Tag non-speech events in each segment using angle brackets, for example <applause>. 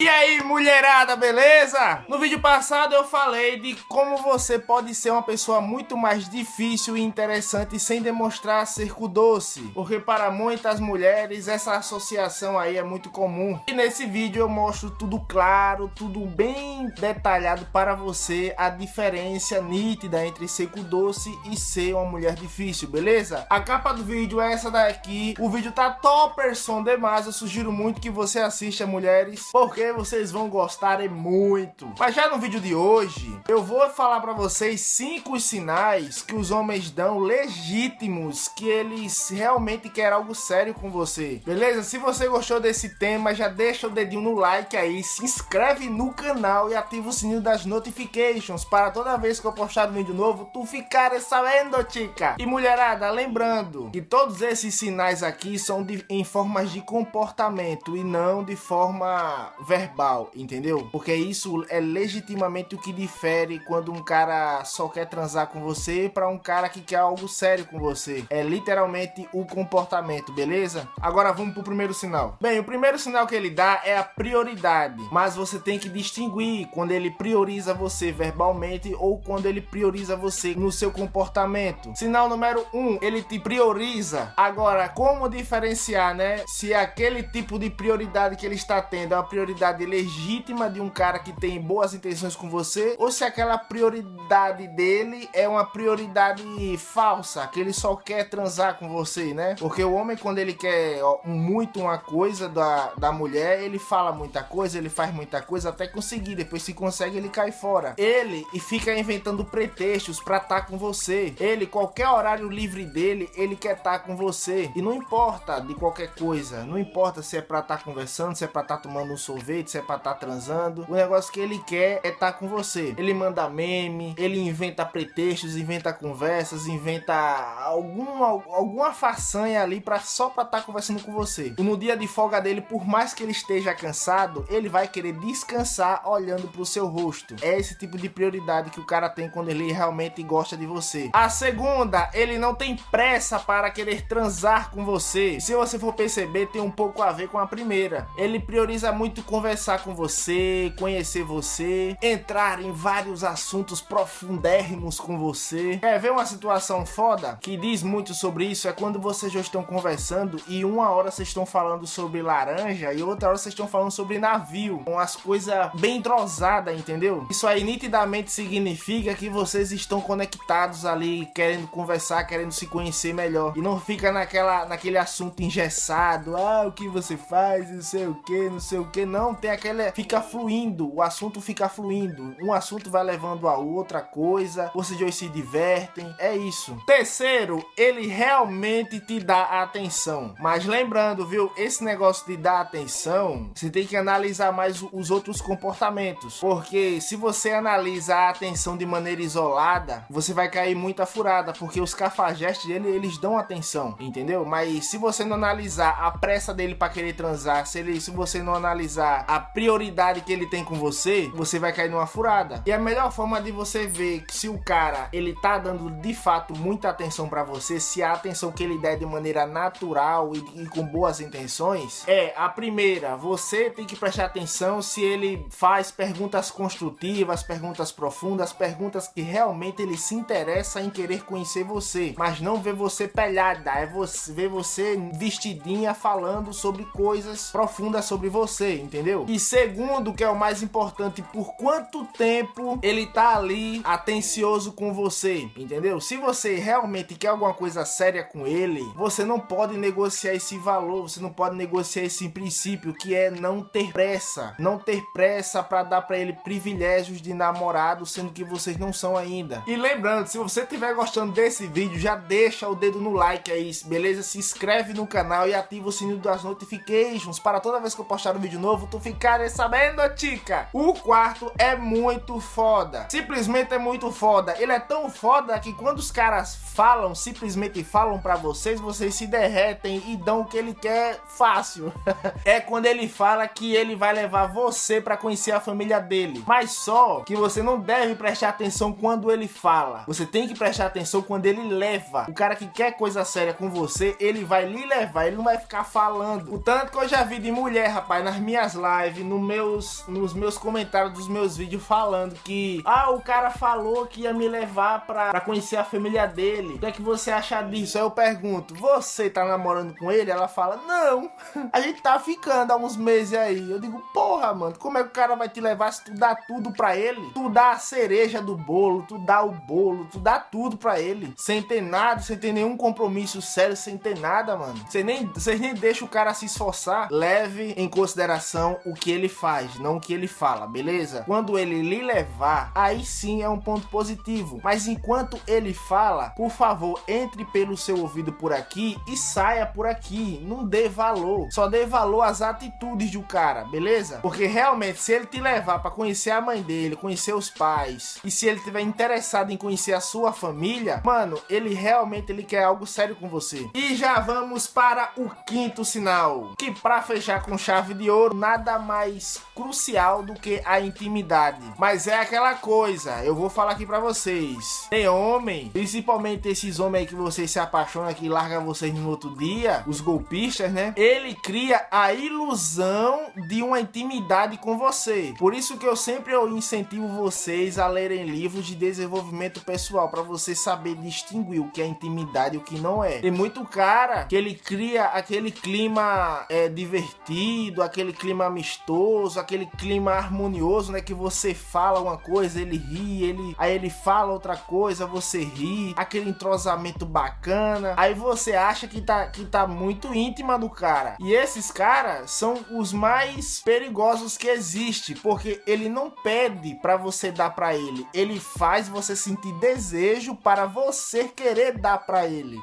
E aí, mulherada, beleza? No vídeo passado eu falei de como você pode ser uma pessoa muito mais difícil e interessante sem demonstrar cerco doce. Porque para muitas mulheres essa associação aí é muito comum. E nesse vídeo eu mostro tudo claro, tudo bem detalhado para você, a diferença nítida entre seco doce e ser uma mulher difícil, beleza? A capa do vídeo é essa daqui. O vídeo tá topperson demais, eu sugiro muito que você assista, mulheres, porque vocês vão gostar muito. Mas já no vídeo de hoje, eu vou falar para vocês cinco sinais que os homens dão legítimos que eles realmente querem algo sério com você. Beleza? Se você gostou desse tema, já deixa o dedinho no like aí, se inscreve no canal e ativa o sininho das notifications para toda vez que eu postar um vídeo novo, tu ficar sabendo, chica. E mulherada, lembrando que todos esses sinais aqui são de, em formas de comportamento e não de forma verbal verbal, entendeu? Porque isso é legitimamente o que difere quando um cara só quer transar com você para um cara que quer algo sério com você. É literalmente o comportamento, beleza? Agora vamos pro primeiro sinal. Bem, o primeiro sinal que ele dá é a prioridade, mas você tem que distinguir quando ele prioriza você verbalmente ou quando ele prioriza você no seu comportamento. Sinal número um, ele te prioriza. Agora, como diferenciar, né? Se aquele tipo de prioridade que ele está tendo é uma prioridade prioridade legítima de um cara que tem boas intenções com você ou se aquela prioridade dele é uma prioridade falsa, que ele só quer transar com você, né? Porque o homem, quando ele quer muito uma coisa da, da mulher, ele fala muita coisa, ele faz muita coisa até conseguir. Depois, se consegue, ele cai fora. Ele e fica inventando pretextos pra estar tá com você. Ele, qualquer horário livre dele, ele quer estar tá com você. E não importa de qualquer coisa, não importa se é pra estar tá conversando, se é pra estar tomando um sorvete jeito, se é pra estar tá transando. O negócio que ele quer é estar tá com você. Ele manda meme, ele inventa pretextos, inventa conversas, inventa algum, alguma façanha ali pra, só pra estar tá conversando com você. E no dia de folga dele, por mais que ele esteja cansado, ele vai querer descansar olhando pro seu rosto. É esse tipo de prioridade que o cara tem quando ele realmente gosta de você. A segunda, ele não tem pressa para querer transar com você. Se você for perceber, tem um pouco a ver com a primeira. Ele prioriza muito conversar conversar com você, conhecer você, entrar em vários assuntos profundérrimos com você. Quer ver uma situação foda que diz muito sobre isso? É quando vocês já estão conversando e uma hora vocês estão falando sobre laranja e outra hora vocês estão falando sobre navio. Umas coisas bem entrosadas, entendeu? Isso aí nitidamente significa que vocês estão conectados ali, querendo conversar, querendo se conhecer melhor. E não fica naquela, naquele assunto engessado. Ah, o que você faz, não sei o que, não sei o que. Não, tem aquela. Fica fluindo, o assunto fica fluindo. Um assunto vai levando a outra coisa, vocês dois se divertem. É isso. Terceiro, ele realmente te dá atenção. Mas lembrando, viu? Esse negócio de dar atenção, você tem que analisar mais os outros comportamentos. Porque se você analisa a atenção de maneira isolada, você vai cair muita furada. Porque os cafajestes dele, eles dão atenção, entendeu? Mas se você não analisar a pressa dele para querer transar, se, ele, se você não analisar a prioridade que ele tem com você, você vai cair numa furada. E a melhor forma de você ver se o cara ele tá dando de fato muita atenção para você, se a atenção que ele der de maneira natural e, e, com boas intenções, é a primeira, você tem que prestar atenção se ele faz perguntas construtivas, perguntas profundas, perguntas que realmente ele se interessa em querer conhecer você, mas não ver você pelhada, é você ver você vestidinha falando sobre coisas profundas sobre você, entendeu? Entendeu? E segundo, que é o mais importante, por quanto tempo ele tá ali atencioso com você, entendeu? Se você realmente quer alguma coisa séria com ele, você não pode negociar esse valor, você não pode negociar esse princípio que é não ter pressa, não ter pressa para dar para ele privilégios de namorado, sendo que vocês não são ainda. E lembrando, se você estiver gostando desse vídeo, já deixa o dedo no like aí, beleza? Se inscreve no canal e ativa o sininho das notifications para toda vez que eu postar um vídeo novo, tu ficarem sabendo, tica. O quarto é muito foda. Simplesmente é muito foda. Ele é tão foda que quando os caras falam, simplesmente falam para vocês, vocês se derretem e dão o que ele quer fácil. <laughs> é quando ele fala que ele vai levar você para conhecer a família dele. Mas só que você não deve prestar atenção quando ele fala. Você tem que prestar atenção quando ele leva. O cara que quer coisa séria com você, ele vai lhe levar, ele não vai ficar falando. O tanto que eu já vi de mulher, rapaz, nas minhas lives lives, no meus, nos meus comentários dos meus vídeos falando que ah, o cara falou que ia me levar pra, pra conhecer a família dele. O que é que você acha disso? Aí eu pergunto, você tá namorando com ele? Ela fala, não, <laughs> a gente tá ficando há uns meses aí. Eu digo, porra, mano, como é que o cara vai te levar se tu dá tudo pra ele? Tu dá a cereja do bolo, tu dá o bolo, tu dá tudo pra ele. Sem ter nada, sem ter nenhum compromisso sério, sem ter nada, mano. Você nem, você nem deixa o cara se esforçar. Leve em consideração o que ele faz, não o que ele fala, beleza? Quando ele lhe levar, aí sim é um ponto positivo. Mas enquanto ele fala, por favor, entre pelo seu ouvido por aqui e saia por aqui. Não dê valor. Só dê valor às atitudes do cara, beleza? Porque realmente, se ele te levar para conhecer a mãe dele, conhecer os pais, e se ele tiver interessado em conhecer a sua família, mano, ele realmente ele quer algo sério com você. E já vamos para o quinto sinal, que para fechar com chave de ouro, nada mais crucial do que a intimidade. Mas é aquela coisa, eu vou falar aqui para vocês. Tem homem, principalmente esses homens aí que vocês se apaixonam que larga vocês no outro dia, os golpistas, né? Ele cria a ilusão de uma intimidade com você. Por isso que eu sempre eu incentivo vocês a lerem livros de desenvolvimento pessoal para você saber distinguir o que é intimidade e o que não é. Tem muito cara que ele cria aquele clima é, divertido, aquele clima amistoso, aquele clima harmonioso, né? Que você fala uma coisa, ele ri, ele aí ele fala outra coisa, você ri, aquele entrosamento bacana. Aí você acha que tá, que tá muito íntima do cara. E esses caras são os mais perigosos que existe, porque ele não pede para você dar para ele, ele faz você sentir desejo para você querer dar para ele.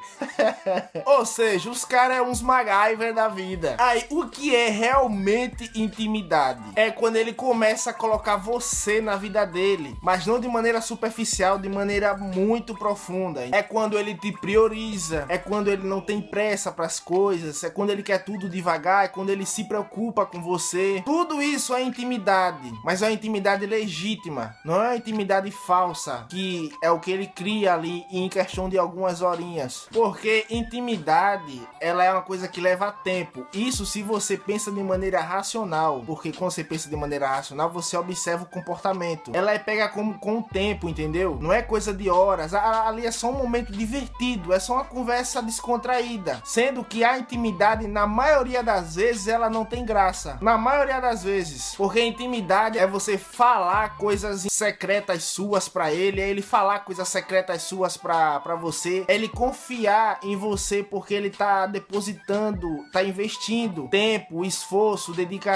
<laughs> Ou seja, os caras é uns MacGyver da vida. Aí, o que é realmente intimidade? É quando ele começa a colocar você na vida dele, mas não de maneira superficial, de maneira muito profunda. É quando ele te prioriza, é quando ele não tem pressa para as coisas, é quando ele quer tudo devagar, é quando ele se preocupa com você. Tudo isso é intimidade, mas é uma intimidade legítima, não é uma intimidade falsa, que é o que ele cria ali em questão de algumas horinhas. Porque intimidade, ela é uma coisa que leva tempo. Isso se você pensa de maneira racional, porque quando você pensa de maneira racional, você observa o comportamento. Ela é pega com, com o tempo, entendeu? Não é coisa de horas. Ali é só um momento divertido, é só uma conversa descontraída. Sendo que a intimidade, na maioria das vezes, ela não tem graça. Na maioria das vezes. Porque intimidade é você falar coisas secretas suas para ele, é ele falar coisas secretas suas para você, é ele confiar em você porque ele tá depositando, tá investindo tempo, esforço, dedicação,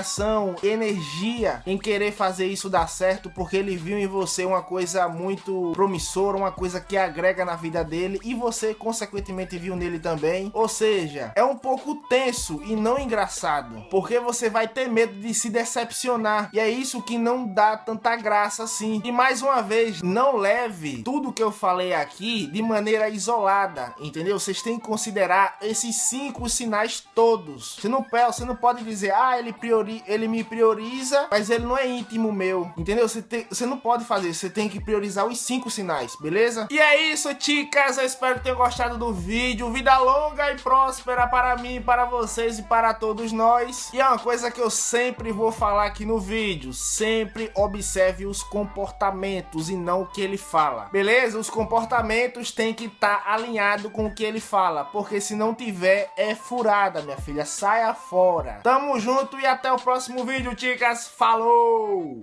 energia em querer fazer isso dar certo porque ele viu em você uma coisa muito promissora, uma coisa que agrega na vida dele e você consequentemente viu nele também. Ou seja, é um pouco tenso e não engraçado, porque você vai ter medo de se decepcionar e é isso que não dá tanta graça assim. E mais uma vez, não leve tudo que eu falei aqui de maneira isolada, entendeu? Vocês têm que considerar esses cinco sinais todos. Você não, você não pode dizer, ah, ele, priori, ele me prioriza, mas ele não é íntimo meu, entendeu? Você, tem, você não pode fazer, você tem que priorizar os cinco sinais, beleza? E é isso, chicas. Eu espero que tenham gostado do vídeo. Vida longa e próspera para mim, para vocês e para todos nós. E é uma coisa que eu sempre vou falar aqui no vídeo: sempre observe os comportamentos e não o que ele fala, beleza? Os comportamentos têm que estar tá alinhado com o que ele fala, porque se não tiver, é furada, minha filha. Saia fora. Tamo junto e até o próximo vídeo, chicas. Falou!